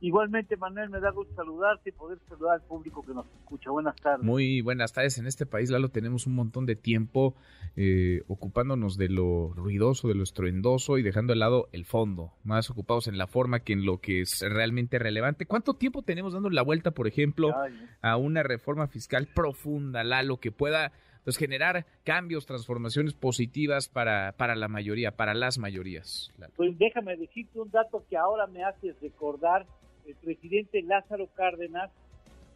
Igualmente, Manuel, me da gusto saludarte y poder saludar al público que nos escucha. Buenas tardes. Muy buenas tardes. En este país, Lalo, tenemos un montón de tiempo eh, ocupándonos de lo ruidoso, de lo estruendoso y dejando de lado el fondo, más ocupados en la forma que en lo que es realmente relevante. ¿Cuánto tiempo tenemos dando la vuelta, por ejemplo, a una reforma fiscal profunda, Lalo, que pueda pues, generar cambios, transformaciones positivas para, para la mayoría, para las mayorías? Pues déjame decirte un dato que ahora me hace recordar presidente Lázaro Cárdenas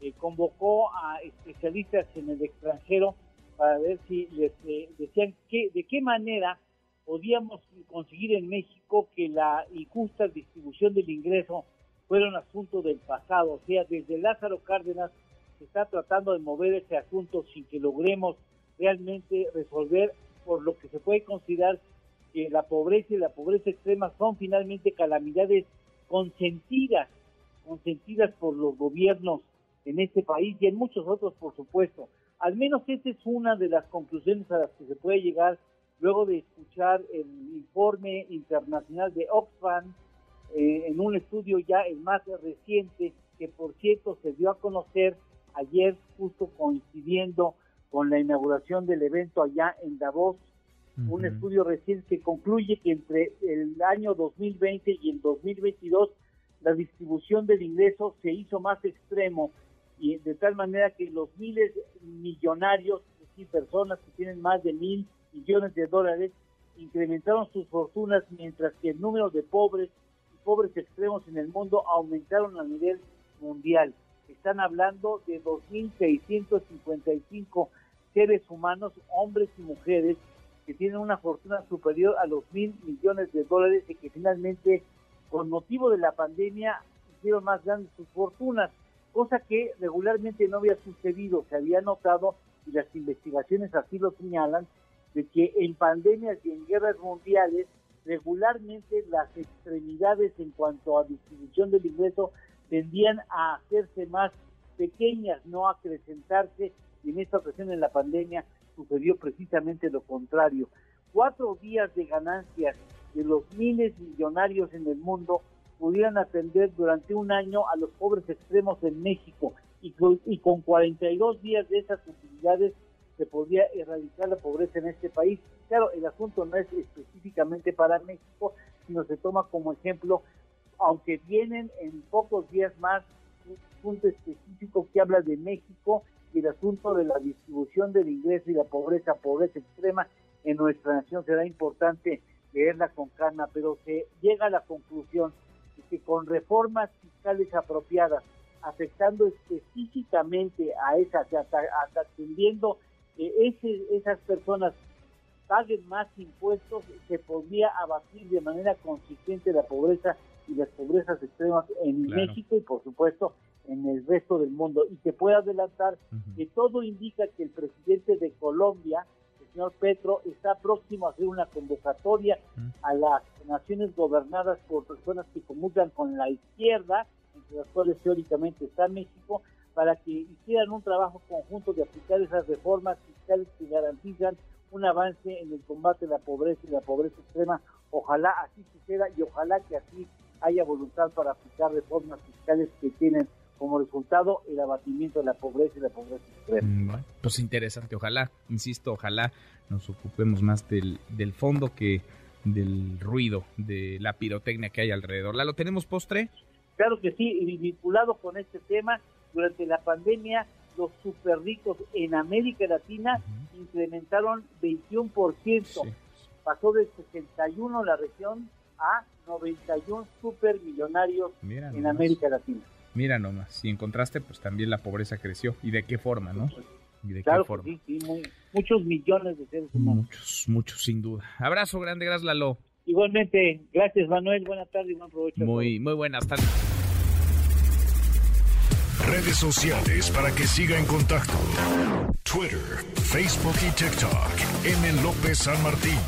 eh, convocó a especialistas en el extranjero para ver si les eh, decían que, de qué manera podíamos conseguir en México que la injusta distribución del ingreso fuera un asunto del pasado. O sea, desde Lázaro Cárdenas se está tratando de mover ese asunto sin que logremos realmente resolver por lo que se puede considerar que la pobreza y la pobreza extrema son finalmente calamidades consentidas consentidas por los gobiernos en este país y en muchos otros, por supuesto. Al menos esa es una de las conclusiones a las que se puede llegar luego de escuchar el informe internacional de Oxfam eh, en un estudio ya el más reciente, que por cierto se dio a conocer ayer justo coincidiendo con la inauguración del evento allá en Davos, un estudio reciente que concluye que entre el año 2020 y el 2022 la distribución del ingreso se hizo más extremo y de tal manera que los miles millonarios, es personas que tienen más de mil millones de dólares, incrementaron sus fortunas mientras que el número de pobres y pobres extremos en el mundo aumentaron a nivel mundial. Están hablando de 2.655 seres humanos, hombres y mujeres, que tienen una fortuna superior a los mil millones de dólares y que finalmente con motivo de la pandemia hicieron más grandes sus fortunas, cosa que regularmente no había sucedido, se había notado y las investigaciones así lo señalan, de que en pandemias y en guerras mundiales regularmente las extremidades en cuanto a distribución del ingreso tendían a hacerse más pequeñas, no a acrecentarse, y en esta ocasión en la pandemia sucedió precisamente lo contrario. Cuatro días de ganancias de los miles millonarios en el mundo pudieran atender durante un año a los pobres extremos en México y con, y con 42 días de esas utilidades se podría erradicar la pobreza en este país. Claro, el asunto no es específicamente para México, sino se toma como ejemplo, aunque vienen en pocos días más un punto específico que habla de México y el asunto de la distribución del ingreso y la pobreza, pobreza extrema en nuestra nación será importante leerla con calma, pero se llega a la conclusión de que con reformas fiscales apropiadas, afectando específicamente a esas, atendiendo que ese, esas personas paguen más impuestos, se podría abatir de manera consistente la pobreza y las pobrezas extremas en México y por supuesto en el resto del mundo. Y se puede adelantar que todo indica que el presidente de Colombia, señor Petro está próximo a hacer una convocatoria mm. a las naciones gobernadas por personas que comulgan con la izquierda, entre las cuales teóricamente está México, para que hicieran un trabajo conjunto de aplicar esas reformas fiscales que garantizan un avance en el combate a la pobreza y la pobreza extrema. Ojalá así suceda y ojalá que así haya voluntad para aplicar reformas fiscales que tienen como resultado el abatimiento de la pobreza y la pobreza extrema. Mm, pues interesante, ojalá, insisto, ojalá nos ocupemos más del, del fondo que del ruido, de la pirotecnia que hay alrededor. ¿La lo tenemos postre? Claro que sí, y vinculado con este tema, durante la pandemia los super ricos en América Latina incrementaron 21%, pasó de 61 la región a 91 super millonarios en América Latina. Mira nomás, si encontraste, pues también la pobreza creció. ¿Y de qué forma, no? ¿Y de qué forma? Sí, sí, muchos millones de seres humanos. Muchos, muchos, sin duda. Abrazo grande, gracias Lalo. Igualmente, gracias Manuel, buenas tardes y buen provecho. Muy, muy buenas tardes. Redes sociales para que siga en contacto: Twitter, Facebook y TikTok. M. López San Martín.